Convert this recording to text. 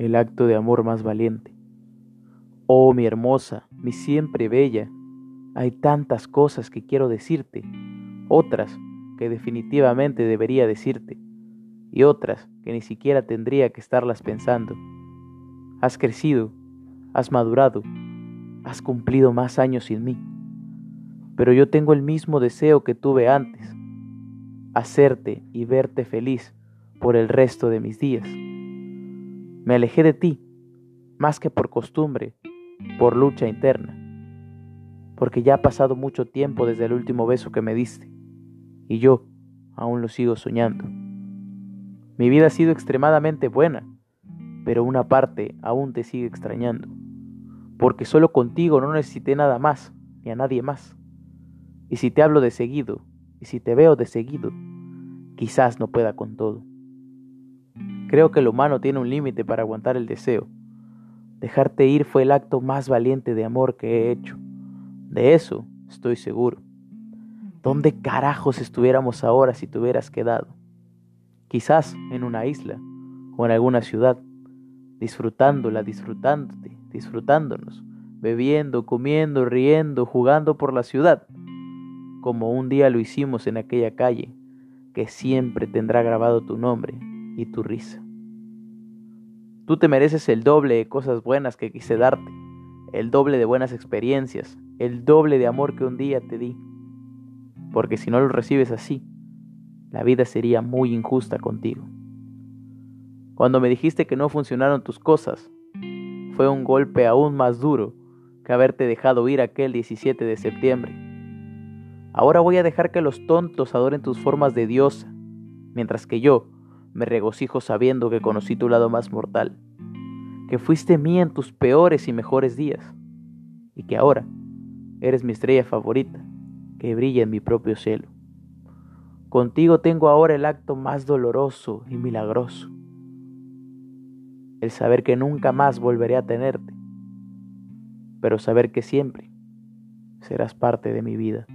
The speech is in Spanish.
el acto de amor más valiente. Oh, mi hermosa, mi siempre bella, hay tantas cosas que quiero decirte, otras que definitivamente debería decirte, y otras que ni siquiera tendría que estarlas pensando. Has crecido, has madurado, has cumplido más años sin mí, pero yo tengo el mismo deseo que tuve antes, hacerte y verte feliz por el resto de mis días. Me alejé de ti, más que por costumbre, por lucha interna, porque ya ha pasado mucho tiempo desde el último beso que me diste, y yo aún lo sigo soñando. Mi vida ha sido extremadamente buena, pero una parte aún te sigue extrañando, porque solo contigo no necesité nada más, ni a nadie más. Y si te hablo de seguido, y si te veo de seguido, quizás no pueda con todo. Creo que el humano tiene un límite para aguantar el deseo. Dejarte ir fue el acto más valiente de amor que he hecho. De eso estoy seguro. ¿Dónde carajos estuviéramos ahora si te hubieras quedado? Quizás en una isla o en alguna ciudad, disfrutándola, disfrutándote, disfrutándonos, bebiendo, comiendo, riendo, jugando por la ciudad, como un día lo hicimos en aquella calle, que siempre tendrá grabado tu nombre y tu risa. Tú te mereces el doble de cosas buenas que quise darte, el doble de buenas experiencias, el doble de amor que un día te di. Porque si no lo recibes así, la vida sería muy injusta contigo. Cuando me dijiste que no funcionaron tus cosas, fue un golpe aún más duro que haberte dejado ir aquel 17 de septiembre. Ahora voy a dejar que los tontos adoren tus formas de diosa, mientras que yo me regocijo sabiendo que conocí tu lado más mortal, que fuiste mía en tus peores y mejores días, y que ahora eres mi estrella favorita, que brilla en mi propio cielo. Contigo tengo ahora el acto más doloroso y milagroso, el saber que nunca más volveré a tenerte, pero saber que siempre serás parte de mi vida.